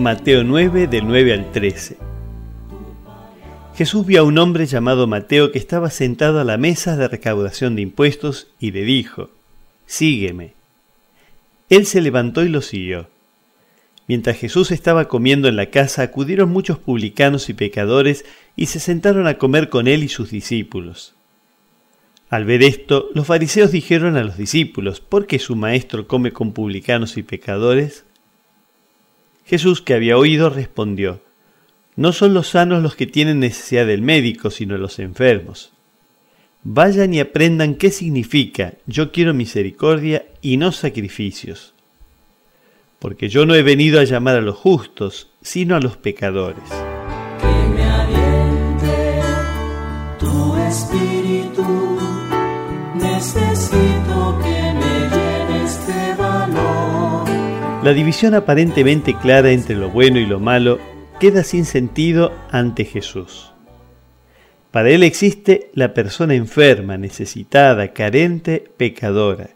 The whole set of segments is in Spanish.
Mateo 9 del 9 al 13. Jesús vio a un hombre llamado Mateo que estaba sentado a la mesa de recaudación de impuestos y le dijo, Sígueme. Él se levantó y lo siguió. Mientras Jesús estaba comiendo en la casa, acudieron muchos publicanos y pecadores y se sentaron a comer con él y sus discípulos. Al ver esto, los fariseos dijeron a los discípulos, ¿por qué su maestro come con publicanos y pecadores? Jesús, que había oído, respondió, No son los sanos los que tienen necesidad del médico, sino los enfermos. Vayan y aprendan qué significa yo quiero misericordia y no sacrificios. Porque yo no he venido a llamar a los justos, sino a los pecadores. Que me aliente tu espíritu, necesito que me. La división aparentemente clara entre lo bueno y lo malo queda sin sentido ante Jesús. Para Él existe la persona enferma, necesitada, carente, pecadora.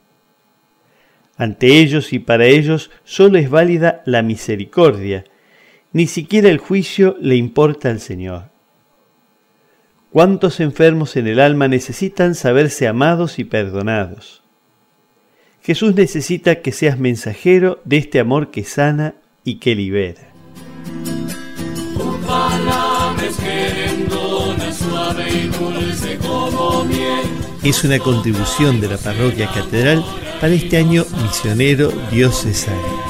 Ante ellos y para ellos solo es válida la misericordia, ni siquiera el juicio le importa al Señor. ¿Cuántos enfermos en el alma necesitan saberse amados y perdonados? Jesús necesita que seas mensajero de este amor que sana y que libera. Es una contribución de la parroquia catedral para este año misionero diocesano.